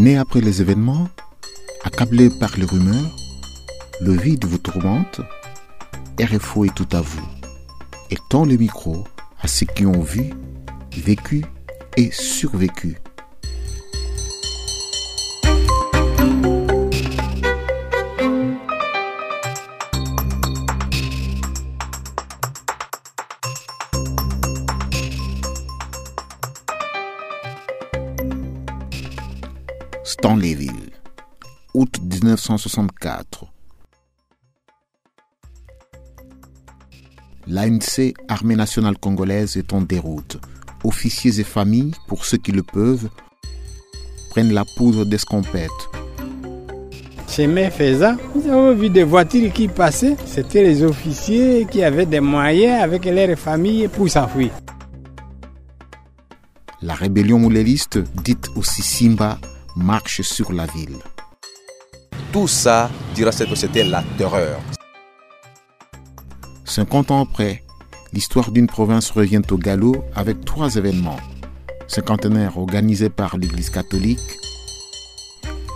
Né après les événements, accablé par les rumeurs, le vide vous tourmente, RFO est tout à vous et tend le micro à ceux qui ont vu, vécu et survécu. Stanleyville, août 1964. L'ANC, Armée nationale congolaise, est en déroute. Officiers et familles, pour ceux qui le peuvent, prennent la poudre d'escompette. Chemin faisant, nous avons vu des voitures qui passaient. C'était les officiers qui avaient des moyens avec leurs familles pour s'enfuir. La rébellion mouléliste, dite aussi Simba, marche sur la ville. Tout ça dira que c'était la terreur. 50 ans après, l'histoire d'une province revient au galop avec trois événements. Cinquantenaire organisé par l'Église catholique,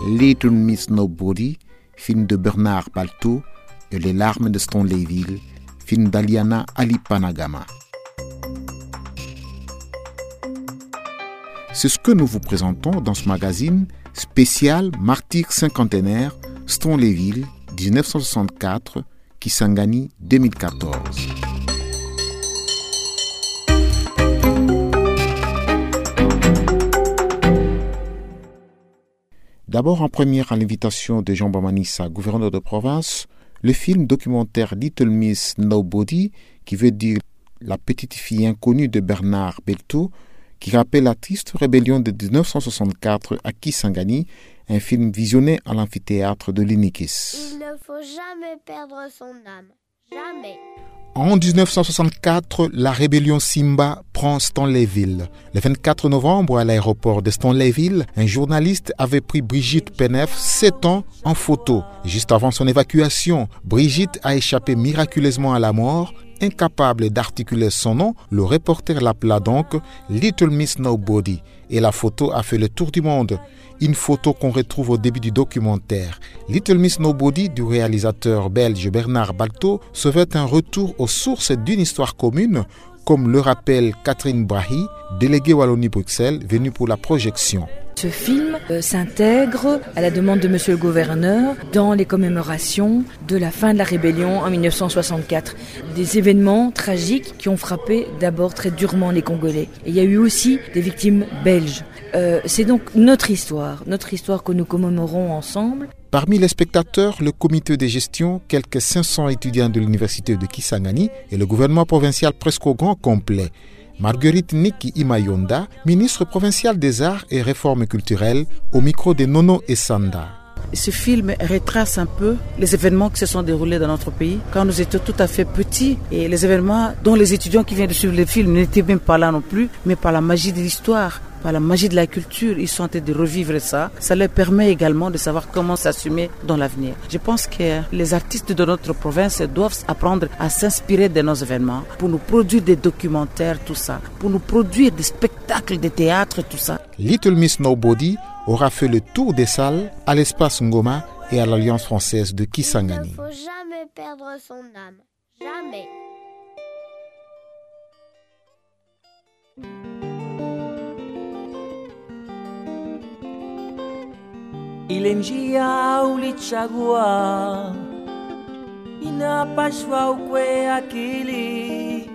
Little Miss Nobody, film de Bernard Balto, et Les larmes de Stanleyville, film d'Aliana Alipanagama. C'est ce que nous vous présentons dans ce magazine spécial Martyr cinquantenaire Stanleyville 1964 Kisangani 2014. D'abord en première à l'invitation de Jean Bamanissa, gouverneur de province, le film documentaire Little Miss Nobody, qui veut dire la petite fille inconnue de Bernard Belto, qui rappelle la triste rébellion de 1964 à Kisangani, un film visionné à l'amphithéâtre de l'Inikis. Il ne faut jamais perdre son âme. Jamais. En 1964, la rébellion Simba prend Stanleyville. Le 24 novembre, à l'aéroport de Stanleyville, un journaliste avait pris Brigitte Penef, 7 ans, en photo. Juste avant son évacuation, Brigitte a échappé miraculeusement à la mort. Incapable d'articuler son nom, le reporter l'appela donc Little Miss Nobody et la photo a fait le tour du monde. Une photo qu'on retrouve au début du documentaire. Little Miss Nobody du réalisateur belge Bernard Balto se veut un retour aux sources d'une histoire commune, comme le rappelle Catherine Brahi, déléguée Wallonie-Bruxelles, venue pour la projection. Ce film euh, s'intègre, à la demande de Monsieur le Gouverneur, dans les commémorations de la fin de la rébellion en 1964. Des événements tragiques qui ont frappé d'abord très durement les Congolais. Et il y a eu aussi des victimes belges. Euh, C'est donc notre histoire, notre histoire que nous commémorons ensemble. Parmi les spectateurs, le comité de gestion, quelques 500 étudiants de l'université de Kisangani et le gouvernement provincial presque au grand complet. Marguerite Niki Imayonda, ministre provinciale des Arts et Réformes culturelles, au micro de Nono et Sanda. Ce film retrace un peu les événements qui se sont déroulés dans notre pays quand nous étions tout à fait petits et les événements dont les étudiants qui viennent de suivre le film n'étaient même pas là non plus, mais par la magie de l'histoire, par la magie de la culture, ils sont en train de revivre ça. Ça leur permet également de savoir comment s'assumer dans l'avenir. Je pense que les artistes de notre province doivent apprendre à s'inspirer de nos événements pour nous produire des documentaires, tout ça, pour nous produire des spectacles de théâtre, tout ça. Little Miss Nobody aura fait le tour des salles à l'espace Ngoma et à l'Alliance française de Il ne Kisangani. faut jamais perdre son âme. Jamais. Ile njia ulichagua inapashwa ukwe akili,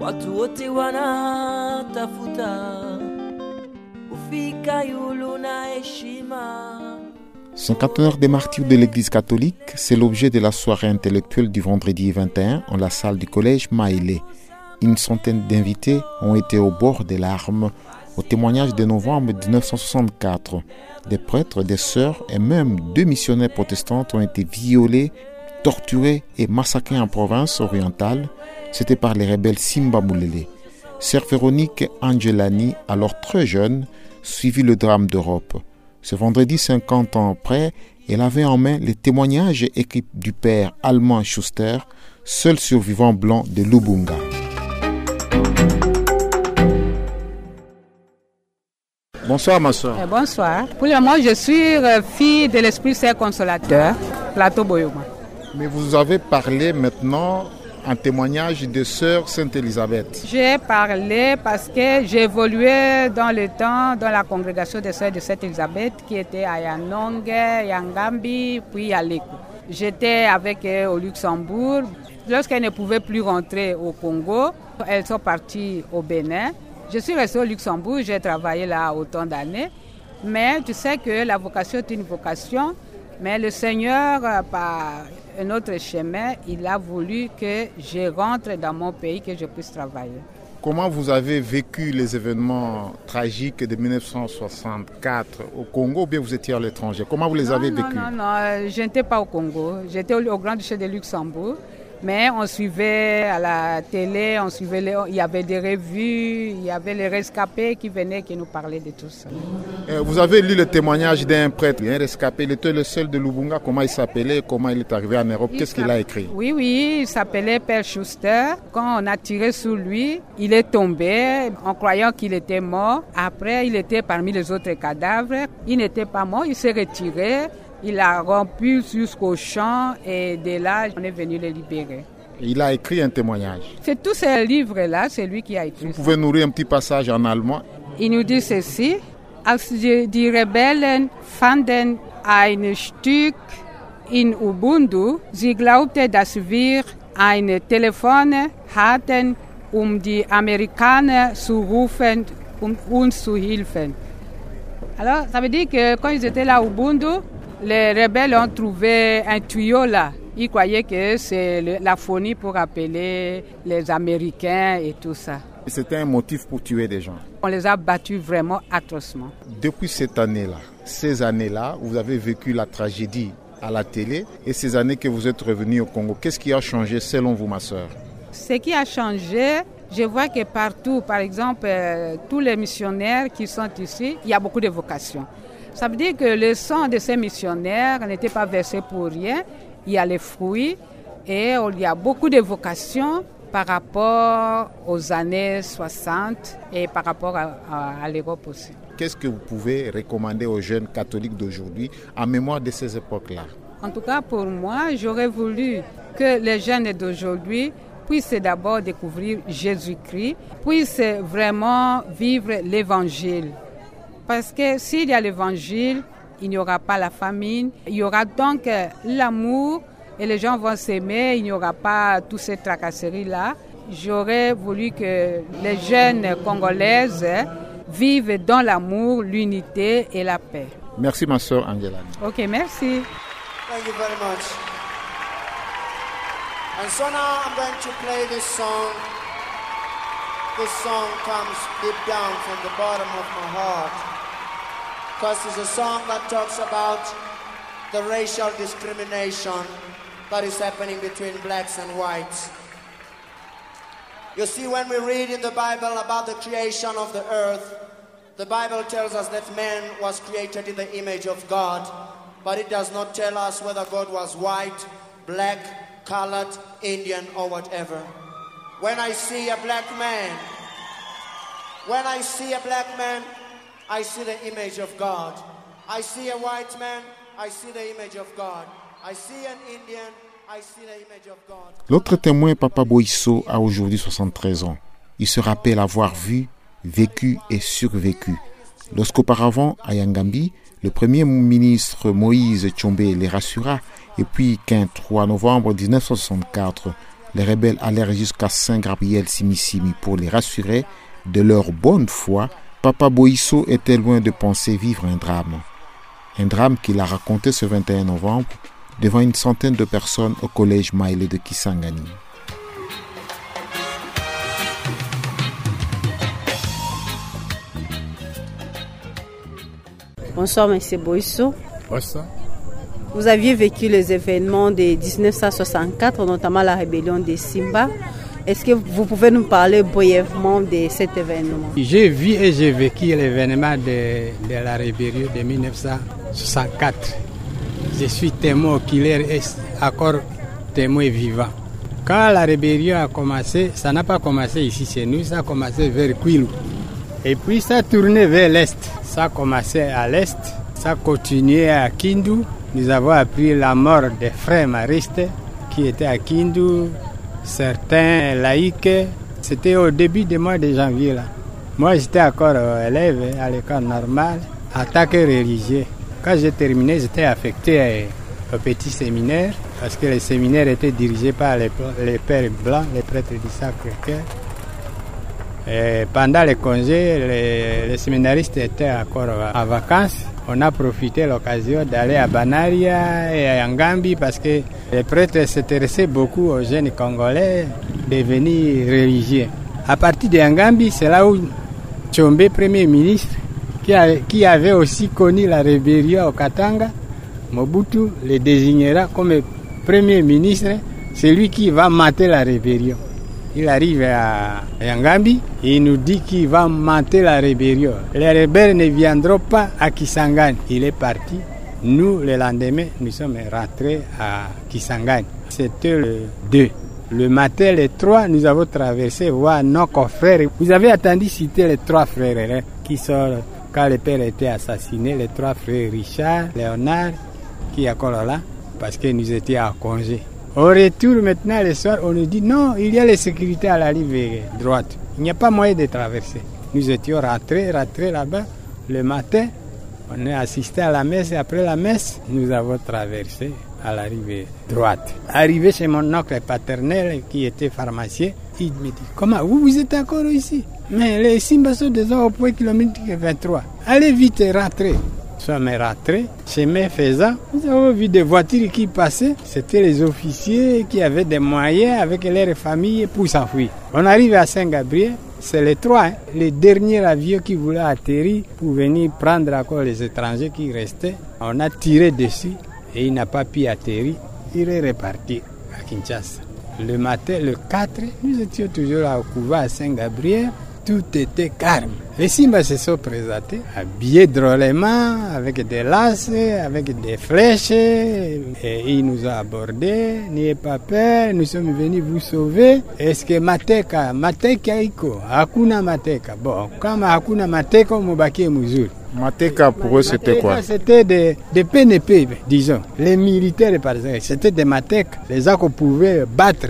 watu wote wanatafuta kufika yulu na. Cinquantenaire des martyrs de l'Église catholique, c'est l'objet de la soirée intellectuelle du vendredi 21 en la salle du collège Maïlé. Une centaine d'invités ont été au bord des larmes au témoignage de novembre 1964. Des prêtres, des sœurs et même deux missionnaires protestantes ont été violés, torturés et massacrés en province orientale. C'était par les rebelles Simba Moulele. Sœur Véronique Angelani, alors très jeune, suivit le drame d'Europe. Ce vendredi 50 ans après, elle avait en main les témoignages écrits du père allemand Schuster, seul survivant blanc de Lubunga. Bonsoir ma soeur. Eh, bonsoir. Pour le moment, je suis euh, fille de l'Esprit Saint Consolateur, Plateau Boyoma. Mais vous avez parlé maintenant un témoignage de sœur Sainte Élisabeth. J'ai parlé parce que j'évoluais dans le temps dans la congrégation des sœurs de Sainte Élisabeth qui était à Yanongue, Yangambi, puis à Leko. J'étais avec elles au Luxembourg. Lorsqu'elles ne pouvaient plus rentrer au Congo, elles sont parties au Bénin. Je suis restée au Luxembourg, j'ai travaillé là autant d'années. Mais tu sais que la vocation est une vocation. Mais le Seigneur, par un autre chemin, il a voulu que je rentre dans mon pays, que je puisse travailler. Comment vous avez vécu les événements tragiques de 1964 au Congo ou bien vous étiez à l'étranger? Comment vous les avez vécus? Non, non, non, je n'étais pas au Congo. J'étais au, au Grand-Duché de Luxembourg. Mais on suivait à la télé, on suivait les, il y avait des revues, il y avait les rescapés qui venaient, qui nous parlaient de tout ça. Et vous avez lu le témoignage d'un prêtre, un rescapé, il était le seul de Lubunga, comment il s'appelait, comment il est arrivé en Europe, qu'est-ce qu'il a écrit? Oui, oui, il s'appelait Père Schuster. Quand on a tiré sur lui, il est tombé en croyant qu'il était mort. Après, il était parmi les autres cadavres. Il n'était pas mort, il s'est retiré. Il a rompu jusqu'au champ et de là, on est venu le libérer. Il a écrit un témoignage. C'est tous ces livres-là, c'est lui qui a écrit. Vous pouvez nourrir un petit passage en allemand Il nous dit ceci. Als die Rebellen fanden ein Stück in Ubundu, sie glaubte, dass wir ein Telefon hatten, um die Amerikaner zu rufen, um uns zu helfen. Alors, ça veut dire que quand ils étaient là au Ubundu, les rebelles ont trouvé un tuyau là. Ils croyaient que c'est la phonie pour appeler les Américains et tout ça. C'était un motif pour tuer des gens. On les a battus vraiment atrocement. Depuis cette année-là, ces années-là, vous avez vécu la tragédie à la télé et ces années que vous êtes revenu au Congo. Qu'est-ce qui a changé selon vous, ma soeur Ce qui a changé, je vois que partout, par exemple, euh, tous les missionnaires qui sont ici, il y a beaucoup de vocations. Ça veut dire que le sang de ces missionnaires n'était pas versé pour rien. Il y a les fruits et il y a beaucoup de vocations par rapport aux années 60 et par rapport à, à, à l'Europe aussi. Qu'est-ce que vous pouvez recommander aux jeunes catholiques d'aujourd'hui en mémoire de ces époques-là? En tout cas, pour moi, j'aurais voulu que les jeunes d'aujourd'hui puissent d'abord découvrir Jésus-Christ, puissent vraiment vivre l'Évangile. Parce que s'il y a l'évangile, il n'y aura pas la famine, il y aura donc l'amour et les gens vont s'aimer, il n'y aura pas toutes ces tracasseries-là. J'aurais voulu que les jeunes congolaises vivent dans l'amour, l'unité et la paix. Merci ma soeur Angela. Ok, merci. Thank you very much. And so now I'm going to play this song. This song comes deep down from the bottom of my heart. Because it's a song that talks about the racial discrimination that is happening between blacks and whites. You see, when we read in the Bible about the creation of the earth, the Bible tells us that man was created in the image of God, but it does not tell us whether God was white, black, colored, Indian, or whatever. When I see a black man, when I see a black man, I see the image of God. I see a white man, I see the image of God. I see an Indian, I see the image of God. L'autre témoin, Papa Boisso, a aujourd'hui 73 ans. Il se rappelle avoir vu, vécu et survécu. Lorsqu'auparavant, à Yangambi, le premier ministre Moïse Tchombe les rassura, et puis qu'un 3 novembre 1964, les rebelles allèrent jusqu'à Saint-Gabriel Simissimi pour les rassurer de leur bonne foi, Papa Boisso était loin de penser vivre un drame. Un drame qu'il a raconté ce 21 novembre devant une centaine de personnes au collège Maïlé de Kisangani. Bonsoir, Monsieur Boisso. Bonsoir. Vous aviez vécu les événements de 1964, notamment la rébellion des Simba. Est-ce que vous pouvez nous parler brièvement de cet événement? J'ai vu et j'ai vécu l'événement de, la rébellion de 1964. Je suis témoin oculaire et encore témoin vivant. Quand la rébellion a commencé, ça n'a pas commencé ici chez nous, ça a commencé vers Kwilu. Et puis ça tournait vers l'est. Ça commençait à l'est, ça continuait à Kindu. Nous avons appris la mort des frères maristes qui étaient à Kindu, certains laïcs. C'était au début du mois de janvier. Moi j'étais encore élève à l'école normale, attaque religieuse. Quand j'ai terminé, j'étais affecté au petit séminaire parce que le séminaire était dirigé par les, les pères blancs, les prêtres du Sacré-Cœur. Et pendant les congés, les, les, séminaristes étaient encore en vacances. On a profité l'occasion d'aller à Banaria et à Ngambi parce que les prêtres s'intéressaient beaucoup aux jeunes Congolais devenus religieux. À partir de Ngambi, c'est là où Tchombe, Premier ministre, qui, qui, avait aussi connu la rébellion au Katanga, Mobutu le désignera comme Premier ministre, celui qui va mater la rébellion. Il arrive à Yangambi et il nous dit qu'il va monter la rébellion. Les rebelles ne viendront pas à Kisangani. Il est parti. Nous, le lendemain, nous sommes rentrés à Kisangani. C'était le 2. Le matin, les trois, nous avons traversé voir nos confrères. Vous avez attendu citer les trois frères hein, qui sont, quand le père était assassiné, les trois frères Richard, Léonard, qui est encore là, parce que nous étions en congé. Au retour maintenant le soir, on nous dit non, il y a les sécurités à la rive droite. Il n'y a pas moyen de traverser. Nous étions rentrés, rentrés là-bas. Le matin, on est assisté à la messe et après la messe, nous avons traversé à la rive droite. Arrivé chez mon oncle paternel qui était pharmacien, il me dit Comment vous, vous êtes encore ici? Mais les Simba sont déjà au point kilomètre 23. Allez vite rentrer sommes rentrés, chemin faisant, nous avons vu des voitures qui passaient. C'était les officiers qui avaient des moyens avec leurs familles pour s'enfuir. On arrive à Saint-Gabriel, c'est les trois, hein, les derniers avions qui voulaient atterrir pour venir prendre encore les étrangers qui restaient. On a tiré dessus et il n'a pas pu atterrir. Il est reparti à Kinshasa. Le matin, le 4, nous étions toujours au couvent à Saint-Gabriel tout était calme. Les Simba se sont présentés, habillés drôlement, avec des laces, avec des flèches, et ils nous ont abordés. N'ayez pas peur, nous sommes venus vous sauver. Est-ce que Mateka, Mateka iko, Hakuna Mateka. Bon, comme Hakuna Mateka, Mubaki Muzuri. Mateka pour eux c'était quoi? C'était des, des PNP, disons. Les militaires par exemple, c'était des Matek. Les gens qu'on pouvait battre,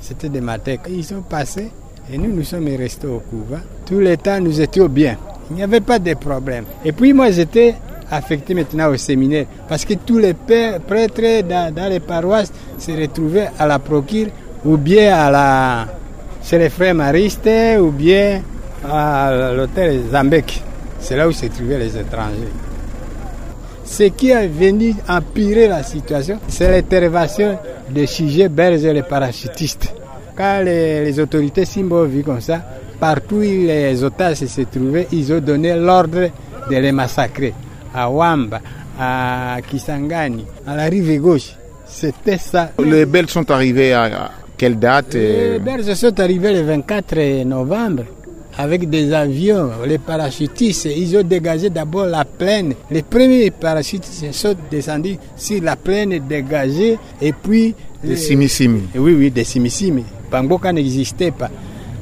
c'était des Matek. Ils sont passés et nous, nous sommes restés au couvent. Tout le temps, nous étions bien. Il n'y avait pas de problème. Et puis moi, j'étais affecté maintenant au séminaire parce que tous les prêtres dans, les paroisses se retrouvaient à la procure ou bien à la, chez les frères maristes ou bien à l'hôtel Zambek. C'est là où se trouvaient les étrangers. Ce qui est venu empirer la situation, c'est l'intervention sujets belges et les parachutistes quand les, les, autorités Simba ont vu comme ça, partout où les otages se trouvaient, ils ont donné l'ordre de les massacrer. À Wamba, à Kisangani, à la rive gauche. C'était ça. Les Belges sont arrivés à quelle date Les Belges sont arrivés le 24 novembre avec des avions, les parachutistes, ils ont dégagé d'abord la plaine. Les premiers parachutistes sont descendus sur la plaine dégagée et puis... Des simisimi. Oui, oui, des simisimi. Bamboka n'existait pas.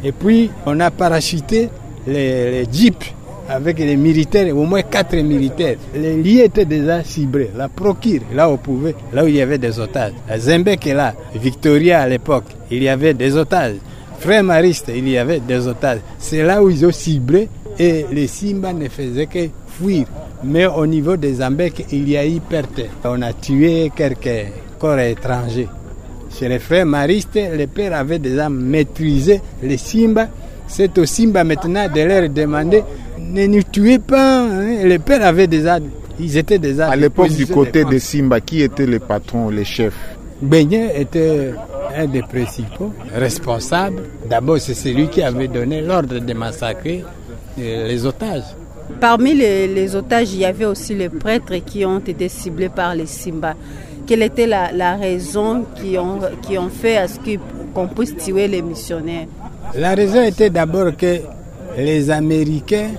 Et puis, on a parachuté les, jeeps avec les militaires, au moins quatre militaires. Les liés étaient déjà ciblés. La procure, là où on pouvait, là où il y avait des otages. La Zembek est là, Victoria à l'époque, il y avait des otages. Frère Mariste, il y avait des otages. C'est là où ils ont ciblé et les Simba ne faisaient que fuir. Mais au niveau des Zambek, il y a eu perte. On a tué quelques corps étrangers. Chez les frères maristes, les pères avaient déjà maîtrisé les Simba. C'est au Simba maintenant de leur demander ne nous tuez pas. Hein. Les pères avaient déjà, ils étaient déjà. À l'époque du côté de Simba, qui était le patron, les chefs Beignet était un des principaux responsables. D'abord, c'est celui qui avait donné l'ordre de massacrer les otages. Parmi les, les, otages, il y avait aussi les prêtres qui ont été ciblés par les Simba. Quelle était la, la raison qui ont, qui ont fait à ce qu'on puisse tuer les missionnaires? La raison était d'abord que les Américains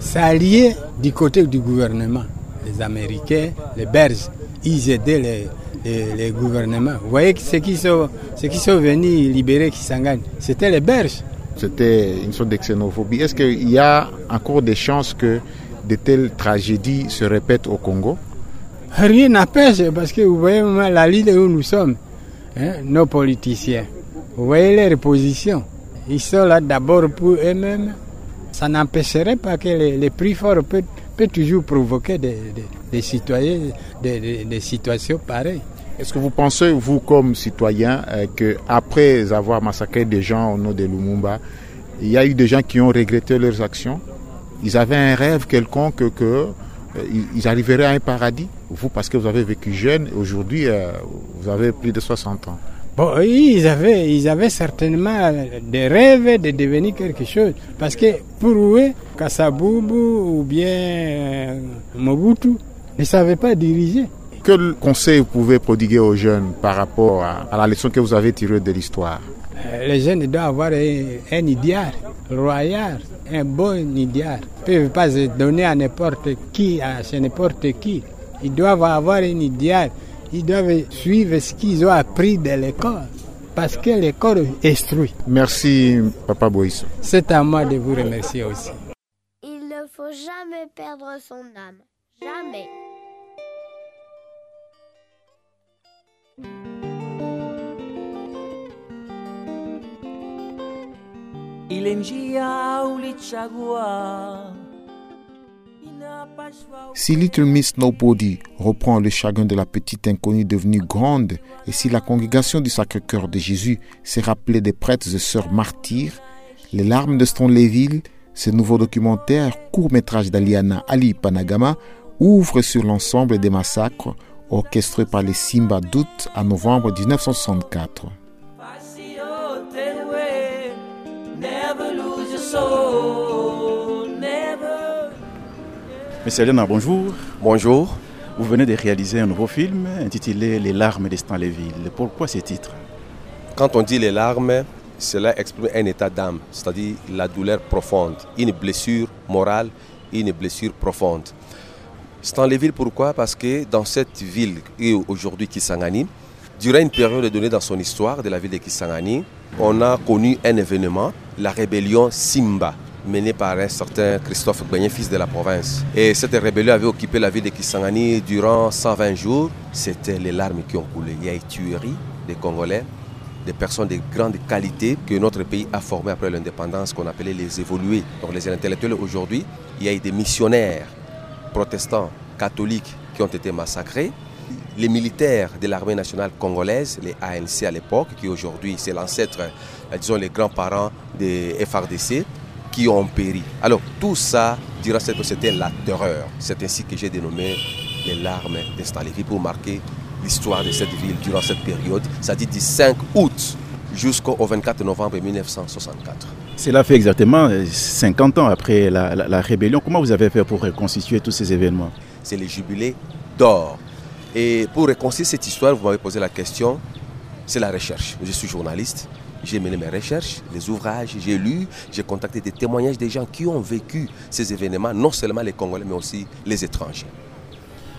s'alliaient du côté du gouvernement. Les Américains, les Belges, ils aidaient les, les, les, gouvernements. Vous voyez que ceux qui sont, ceux qui sont venus libérer Kisangani, c'était les Belges. C'était une sorte de xénophobie. Est-ce qu'il y a encore des chances que de telles tragédies se répètent au Congo? Rien n'empêche, parce que vous voyez la ligne où nous sommes, hein, nos politiciens. Vous voyez les positions. Ils sont là d'abord pour eux-mêmes. Ça n'empêcherait pas que les, prix forts peuvent, toujours provoquer des, citoyens, des, situations pareilles. Est-ce que vous pensez, vous comme citoyen, euh, qu'après avoir massacré des gens au nom de Lumumba, il y a eu des gens qui ont regretté leurs actions? Ils avaient un rêve quelconque que, ils arriveraient à un paradis Vous, parce que vous avez vécu jeune, aujourd'hui, euh, vous avez plus de 60 ans. Bon, ils avaient, ils avaient certainement des rêves de devenir quelque chose. Parce que pour eux, Kassaboubou ou bien euh, Mobutu? Ne savaient pas diriger. Quel conseil vous pouvez prodiguer aux jeunes par rapport à, à la leçon que vous avez tirée de l'histoire? Euh, Les jeunes doivent avoir un, un idéal royal, un bon idéal. Ils ne peuvent pas se donner à n'importe qui, à chez n'importe qui. Ils doivent avoir un idéal. Ils doivent suivre ce qu'ils ont appris de l'école. Parce que l'école instruit. Merci, Papa Boïs. C'est à moi de vous remercier aussi. Il ne faut jamais perdre son âme. Jamais. Si Little Miss Nobody reprend le chagrin de la petite inconnue devenue grande, et si la congrégation du Sacré-Cœur de Jésus s'est rappelée des prêtres et sœurs martyrs, Les larmes de Stonleyville, ce nouveau documentaire, court-métrage d'Aliana Ali Panagama, ouvre sur l'ensemble des massacres orchestrés par les Simba d'août à novembre 1964. Monsieur Aliana, bonjour. Bonjour. Vous venez de réaliser un nouveau film intitulé Les larmes de Stanleyville. Pourquoi ce titre? Quand on dit les larmes, cela exprime un état d'âme, c'est-à-dire la douleur profonde, une blessure morale, une blessure profonde. Stanleyville, pourquoi? Parce que dans cette ville et aujourd'hui Kisangani, durant une période donnée dans son histoire de la ville de Kisangani, on a connu un événement, la rébellion Simba, menée par un certain Christophe Gbenye, fils de la province. Et cette rébellion avait occupé la ville de Kisangani durant 120 jours. C'était les larmes qui ont coulé. Il y a eu tuerie des Congolais, des personnes de grande qualité que notre pays a formées après l'indépendance, qu'on appelait les évolués. Donc les intellectuels aujourd'hui, il y a eu des missionnaires protestants, catholiques qui ont été massacrés. Les militaires de l'armée nationale congolaise, les ANC à l'époque, qui aujourd'hui c'est l'ancêtre, euh, disons les grands-parents des FRDC, qui ont péri. Alors tout ça, durant cette c'était la terreur. C'est ainsi que j'ai dénommé les larmes de pour marquer l'histoire de cette ville durant cette période, c'est-à-dire du 5 août jusqu'au 24 novembre 1964. Cela fait exactement 50 ans après la, la- la rébellion. Comment vous avez fait pour reconstituer tous ces événements? C'est le jubilé d'or. Et pour reconstruire cette histoire, vous m'avez posé la question, c'est la recherche. Je suis journaliste, j'ai mené mes recherches, les ouvrages, j'ai lu, j'ai contacté des témoignages des gens qui ont vécu ces événements, non seulement les Congolais, mais aussi les étrangers.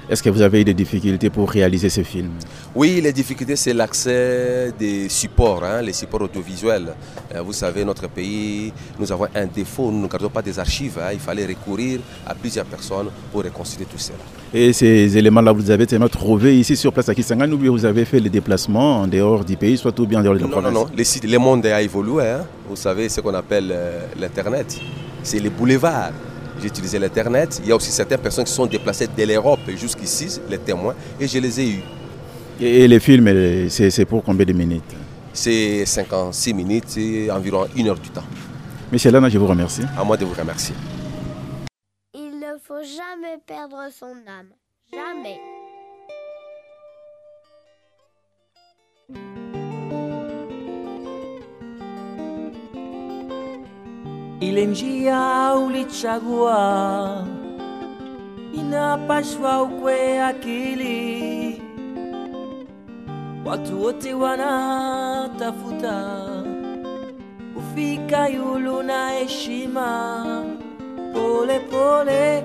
Est-ce que vous avez eu des difficultés pour réaliser ce film? Oui, les difficultés, c'est l'accès des supports, hein, les supports audiovisuels. Euh, Vous savez, notre pays, nous avons un défaut, nous ne gardons pas des archives. hein. Il fallait recourir à plusieurs personnes pour reconstituer tout cela. Et ces éléments-là, vous avez seulement trouvé ici sur place à Kisangani ou bien vous avez fait les déplacements en dehors du pays, soit ou bien en dehors de la Non, non, non. Les sites- le monde a évolué. hein. Vous savez ce qu'on appelle euh, l'Internet. C'est les boulevards. J'ai utilisé l'Internet. Il y a aussi certaines personnes qui sont déplacées de l'Europe jusqu'ici, les témoins, et je les ai eus. Et, et les films, c'est c'est pour combien de minutes? C'est 56 minutes et environ une heure du temps. Monsieur Lana, je vous remercie. À moi de vous remercier. Il ne faut jamais perdre son âme. Jamais. Ile njia ulichagua inapashwa ukwe akili. Watu wote wanatafuta ufika yulu na heshima, pole pole,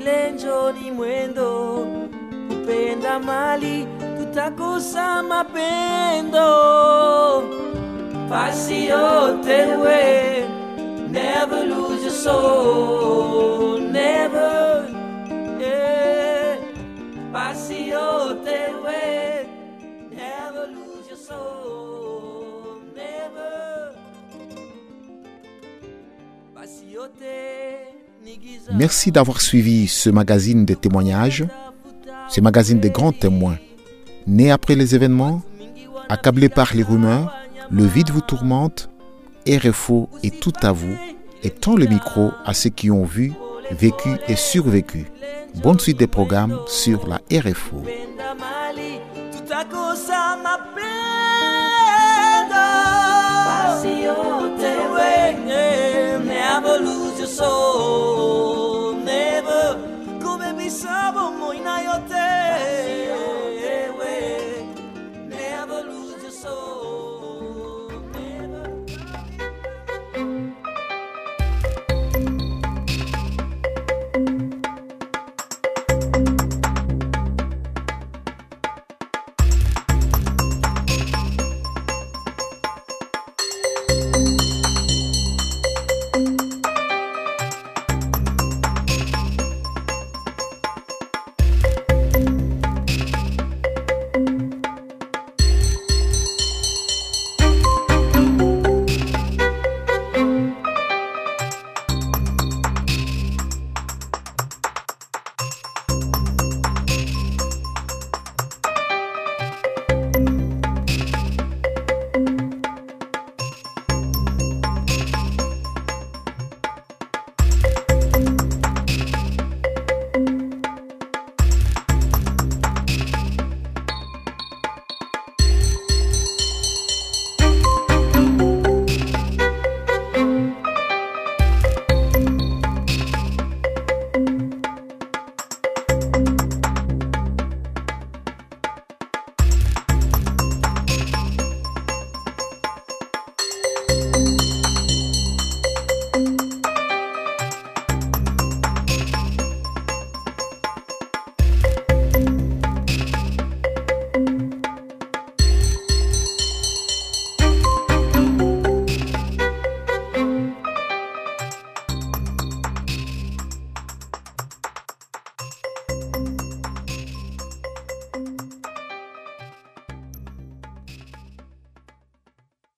ile njoni mwendo, kupenda mali tutakosa mapendo. Pasi yote way, never lose your soul, never. Your way, never lose your soul, never. Merci d'avoir suivi ce magazine de témoignages, ce magazine des grands témoins. Né après les événements, accablé par les rumeurs, le vide vous tourmente, RFO est tout à vous et tend le micro à ceux qui ont vu, vécu et survécu. Bonne suite des programmes sur la RFO.